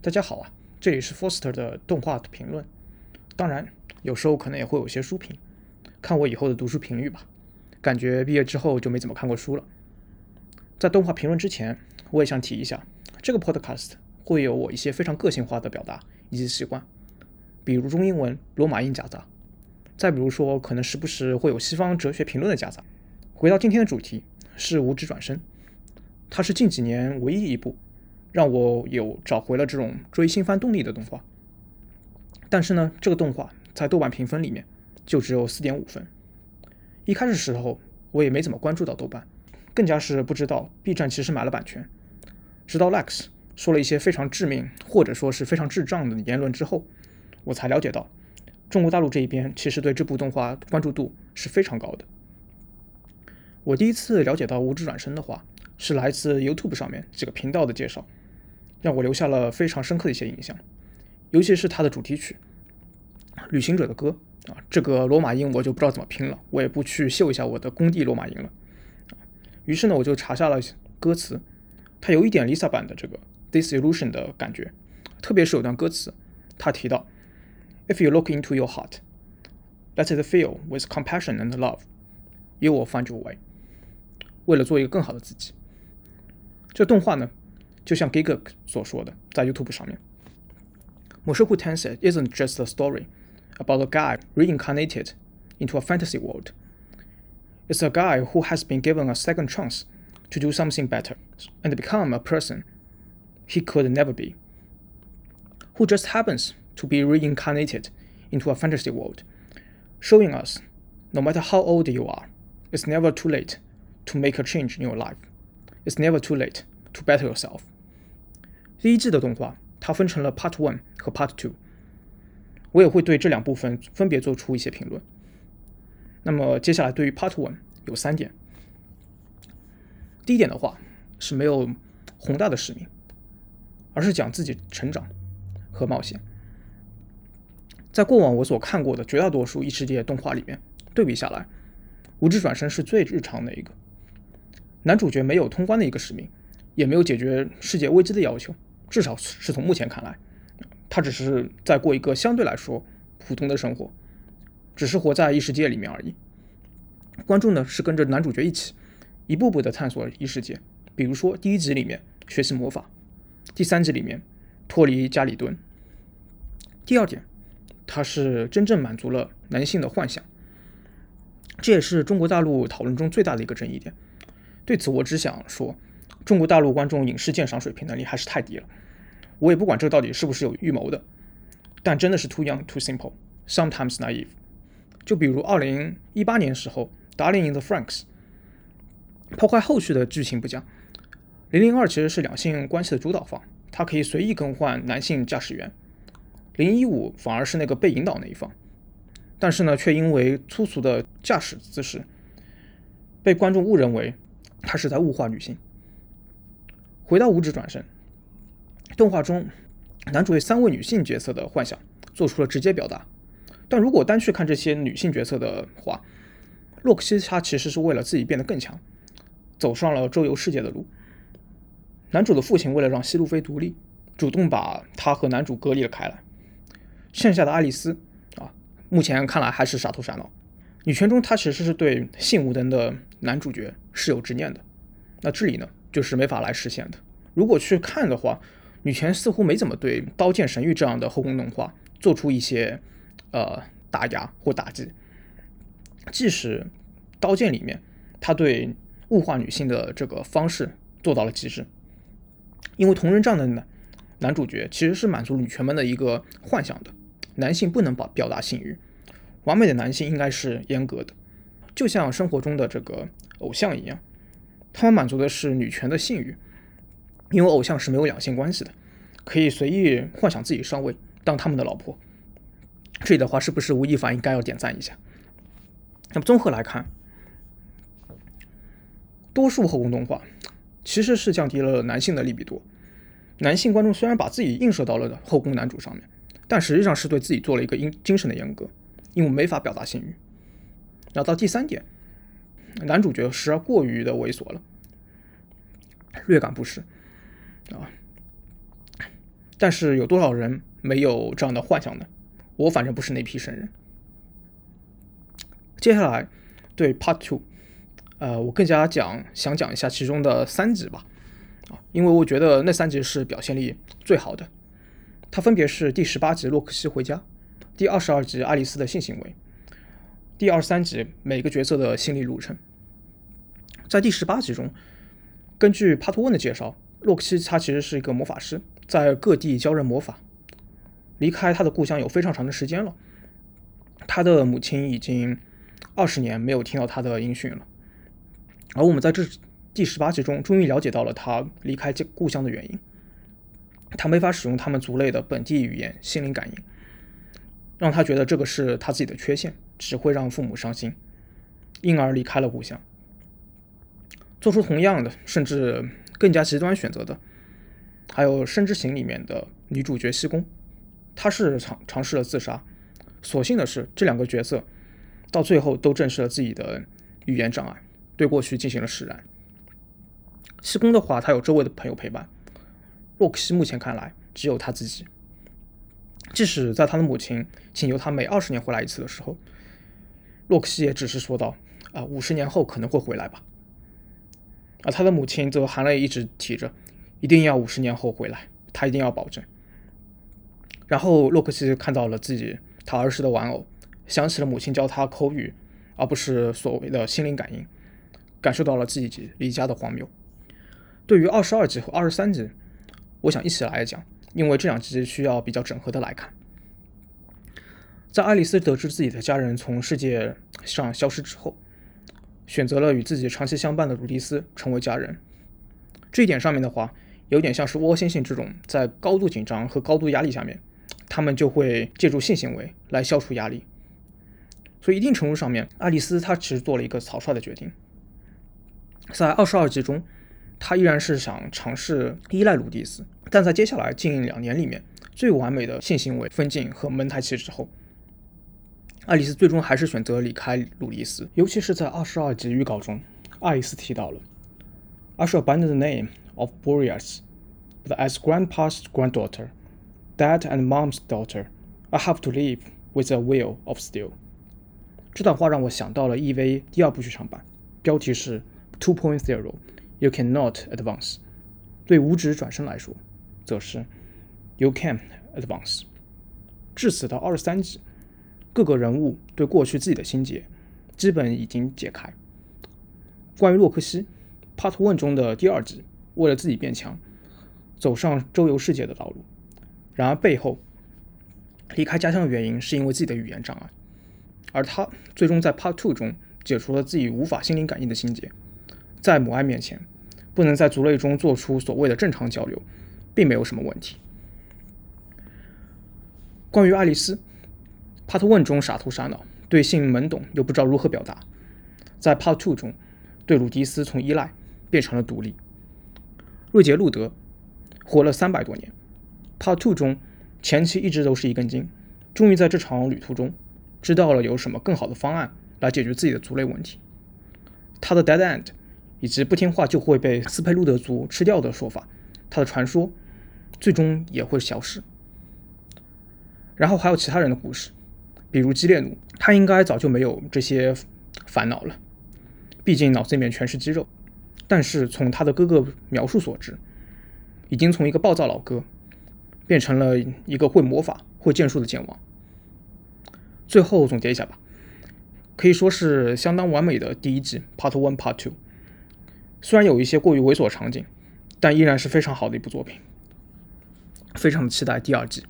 大家好啊，这里是 Foster 的动画评论。当然，有时候可能也会有些书评，看我以后的读书频率吧。感觉毕业之后就没怎么看过书了。在动画评论之前，我也想提一下，这个 Podcast 会有我一些非常个性化的表达以及习惯，比如中英文罗马音夹杂，再比如说可能时不时会有西方哲学评论的夹杂。回到今天的主题，是《无职转生》。它是近几年唯一一部让我有找回了这种追新番动力的动画。但是呢，这个动画在豆瓣评分里面就只有四点五分。一开始时候我也没怎么关注到豆瓣，更加是不知道 B 站其实买了版权。直到 Lex 说了一些非常致命或者说是非常智障的言论之后，我才了解到中国大陆这一边其实对这部动画关注度是非常高的。我第一次了解到无知转生的话。是来自 YouTube 上面几个频道的介绍，让我留下了非常深刻的一些印象，尤其是它的主题曲《旅行者的歌》啊，这个罗马音我就不知道怎么拼了，我也不去秀一下我的工地罗马音了。于是呢，我就查下了歌词，它有一点 Lisa 版的这个 Disillusion 的感觉，特别是有段歌词，他提到 If you look into your heart, let it fill with compassion and love, you will find your way。为了做一个更好的自己。这动画呢，就像 Giga 所说的，在 YouTube 上面，Mushoku Tensei isn't just a story about a guy reincarnated into a fantasy world. It's a guy who has been given a second chance to do something better and become a person he could never be, who just happens to be reincarnated into a fantasy world, showing us no matter how old you are, it's never too late to make a change in your life. It's never too late to better yourself。 第一季的动画它分成了 Part One 和 Part Two，我也会对这两部分分别做出一些评论。那么接下来对于 Part One 有三点。第一点的话是没有宏大的使命，而是讲自己成长和冒险。在过往我所看过的绝大多数异世界动画里面对比下来，《无知转生》是最日常的一个。男主角没有通关的一个使命，也没有解决世界危机的要求，至少是从目前看来，他只是在过一个相对来说普通的生活，只是活在异世界里面而已。观众呢是跟着男主角一起，一步步的探索异世界，比如说第一集里面学习魔法，第三集里面脱离家里蹲。第二点，他是真正满足了男性的幻想，这也是中国大陆讨论中最大的一个争议点。对此，我只想说，中国大陆观众影视鉴赏水平能力还是太低了。我也不管这到底是不是有预谋的，但真的是 too young, too simple, sometimes naive。就比如二零一八年时候，《Darling in the Franks》，抛开后续的剧情不讲，零零二其实是两性关系的主导方，它可以随意更换男性驾驶员，零一五反而是那个被引导那一方，但是呢，却因为粗俗的驾驶姿势，被观众误认为。他是在物化女性。回到五指转身，动画中男主对三位女性角色的幻想做出了直接表达。但如果单去看这些女性角色的话，洛克西他其实是为了自己变得更强，走上了周游世界的路。男主的父亲为了让西路菲独立，主动把他和男主隔离了开来。剩下的爱丽丝啊，目前看来还是傻头傻脑。女权中，他其实是对性无能的男主角是有执念的，那智里呢，就是没法来实现的。如果去看的话，女权似乎没怎么对《刀剑神域》这样的后宫动画做出一些呃打压或打击。即使《刀剑》里面，他对物化女性的这个方式做到了极致，因为同人这样的男男主角其实是满足女权们的一个幻想的，男性不能表表达性欲。完美的男性应该是严格的，就像生活中的这个偶像一样，他们满足的是女权的性欲，因为偶像是没有两性关系的，可以随意幻想自己上位当他们的老婆。这里的话是不是吴亦凡应该要点赞一下？那么综合来看，多数后宫动画其实是降低了男性的利比多，男性观众虽然把自己映射到了后宫男主上面，但实际上是对自己做了一个精精神的阉割。因为没法表达性欲，然后到第三点，男主角时而过于的猥琐了，略感不适啊。但是有多少人没有这样的幻想呢？我反正不是那批圣人。接下来对 Part Two，呃，我更加讲想讲一下其中的三集吧，啊，因为我觉得那三集是表现力最好的。它分别是第十八集洛克西回家，第二十二集爱丽丝的性行为，第二十三集每个角色的心理路程。在第十八集中，根据 Part One 的介绍，洛克西他其实是一个魔法师，在各地教人魔法，离开他的故乡有非常长的时间了，他的母亲已经二十年没有听到他的音讯了，而我们在这第十八集中终于了解到了他离开故乡的原因。他没法使用他们族类的本地语言心灵感应，让他觉得这个是他自己的缺陷，只会让父母伤心，因而离开了故乡。做出同样的甚至更加极端选择的，还有《生之行》里面的女主角西宫，她是尝尝试了自杀。所幸的是，这两个角色到最后都正视了自己的语言障碍，对过去进行了释然。西宫的话，他有周围的朋友陪伴。洛克西目前看来只有他自己。即使在他的母亲请求他每二十年回来一次的时候，洛克希也只是说道：“啊，五十年后可能会回来吧。”而他的母亲则含泪一直提着：“一定要五十年后回来，他一定要保证。”然后洛克希看到了自己他儿时的玩偶，想起了母亲教他口语，而不是所谓的心灵感应，感受到了自己离家的荒谬。对于二十二集和二十三集。我想一起来讲，因为这两集需要比较整合的来看。在爱丽丝得知自己的家人从世界上消失之后，选择了与自己长期相伴的鲁迪斯成为家人。这一点上面的话，有点像是窝星星这种在高度紧张和高度压力下面，他们就会借助性行为来消除压力。所以一定程度上面，爱丽丝她其实做了一个草率的决定。在二十二集中。他依然是想尝试依赖鲁迪斯，但在接下来近两年里面，最完美的性行为分镜和蒙太奇之后，爱丽丝最终还是选择离开鲁迪斯。尤其是在二十二集预告中，爱丽丝提到了：“I shall abandon the name of Boreas, but as Grandpa's granddaughter, Dad and Mom's daughter, I have to live with a will of steel。”这段话让我想到了 EV 第二部剧场版，标题是 Two Point Zero。You cannot advance。对五指转身来说，则是 You can advance。至此到二十三集，各个人物对过去自己的心结基本已经解开。关于洛克西，Part One 中的第二集，为了自己变强，走上周游世界的道路。然而背后离开家乡的原因是因为自己的语言障碍，而他最终在 Part Two 中解除了自己无法心灵感应的心结。在母爱面前，不能在族类中做出所谓的正常交流，并没有什么问题。关于爱丽丝，Part One 中傻头傻脑，对性懵懂又不知道如何表达；在 Part Two 中，对鲁迪斯从依赖变成了独立。瑞杰路德活了三百多年，Part Two 中前期一直都是一根筋，终于在这场旅途中知道了有什么更好的方案来解决自己的族类问题。他的 Dead End。以及不听话就会被斯佩路德族吃掉的说法，他的传说最终也会消失。然后还有其他人的故事，比如基列努，他应该早就没有这些烦恼了，毕竟脑子里面全是肌肉。但是从他的哥哥描述所知，已经从一个暴躁老哥变成了一个会魔法、会剑术的剑王。最后总结一下吧，可以说是相当完美的第一季 Part One、Part Two。虽然有一些过于猥琐场景，但依然是非常好的一部作品，非常期待第二季。